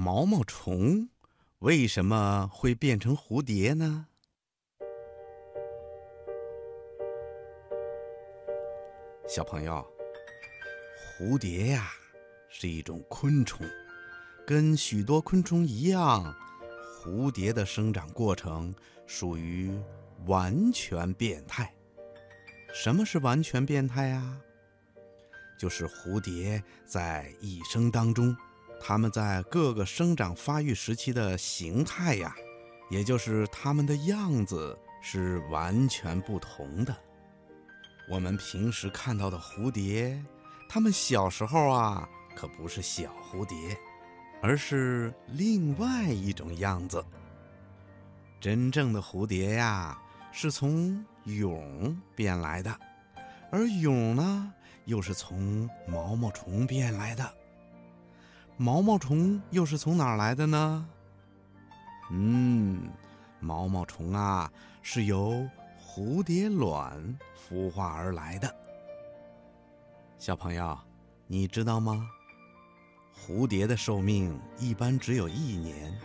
毛毛虫为什么会变成蝴蝶呢？小朋友，蝴蝶呀是一种昆虫，跟许多昆虫一样，蝴蝶的生长过程属于完全变态。什么是完全变态呀？就是蝴蝶在一生当中。它们在各个生长发育时期的形态呀，也就是它们的样子是完全不同的。我们平时看到的蝴蝶，它们小时候啊可不是小蝴蝶，而是另外一种样子。真正的蝴蝶呀，是从蛹变来的，而蛹呢，又是从毛毛虫变来的。毛毛虫又是从哪儿来的呢？嗯，毛毛虫啊是由蝴蝶卵孵化而来的。小朋友，你知道吗？蝴蝶的寿命一般只有一年，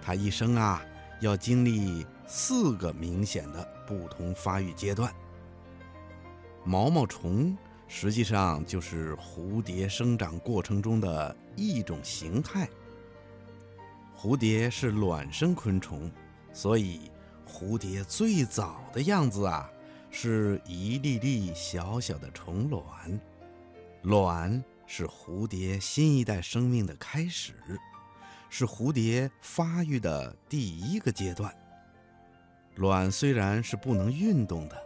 它一生啊要经历四个明显的不同发育阶段。毛毛虫。实际上就是蝴蝶生长过程中的一种形态。蝴蝶是卵生昆虫，所以蝴蝶最早的样子啊，是一粒粒小小的虫卵。卵是蝴蝶新一代生命的开始，是蝴蝶发育的第一个阶段。卵虽然是不能运动的。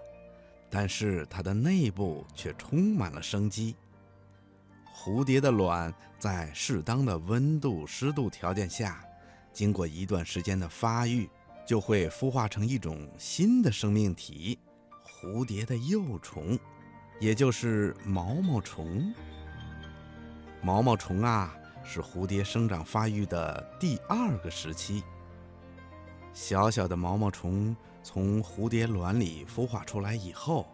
但是它的内部却充满了生机。蝴蝶的卵在适当的温度、湿度条件下，经过一段时间的发育，就会孵化成一种新的生命体——蝴蝶的幼虫，也就是毛毛虫。毛毛虫啊，是蝴蝶生长发育的第二个时期。小小的毛毛虫从蝴蝶卵里孵化出来以后，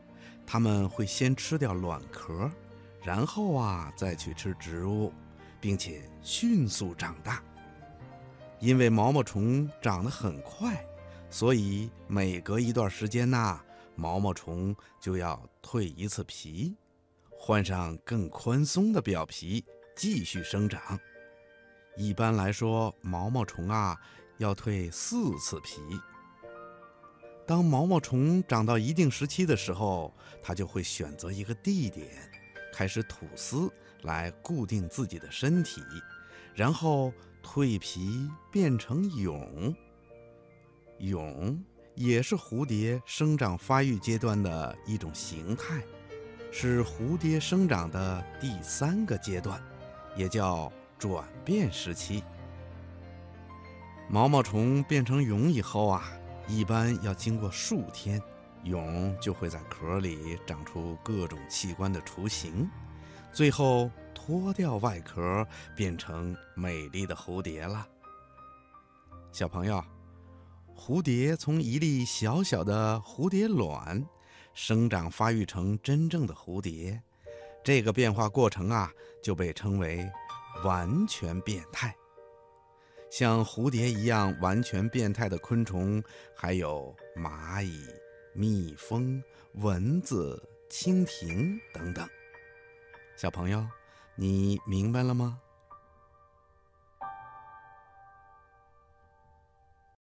它们会先吃掉卵壳，然后啊再去吃植物，并且迅速长大。因为毛毛虫长得很快，所以每隔一段时间呐，毛毛虫就要蜕一次皮，换上更宽松的表皮，继续生长。一般来说，毛毛虫啊。要蜕四次皮。当毛毛虫长到一定时期的时候，它就会选择一个地点，开始吐丝来固定自己的身体，然后蜕皮变成蛹。蛹也是蝴蝶生长发育阶段的一种形态，是蝴蝶生长的第三个阶段，也叫转变时期。毛毛虫变成蛹以后啊，一般要经过数天，蛹就会在壳里长出各种器官的雏形，最后脱掉外壳，变成美丽的蝴蝶了。小朋友，蝴蝶从一粒小小的蝴蝶卵生长发育成真正的蝴蝶，这个变化过程啊，就被称为完全变态。像蝴蝶一样完全变态的昆虫，还有蚂蚁、蜜蜂、蚊子、蜻蜓等等。小朋友，你明白了吗？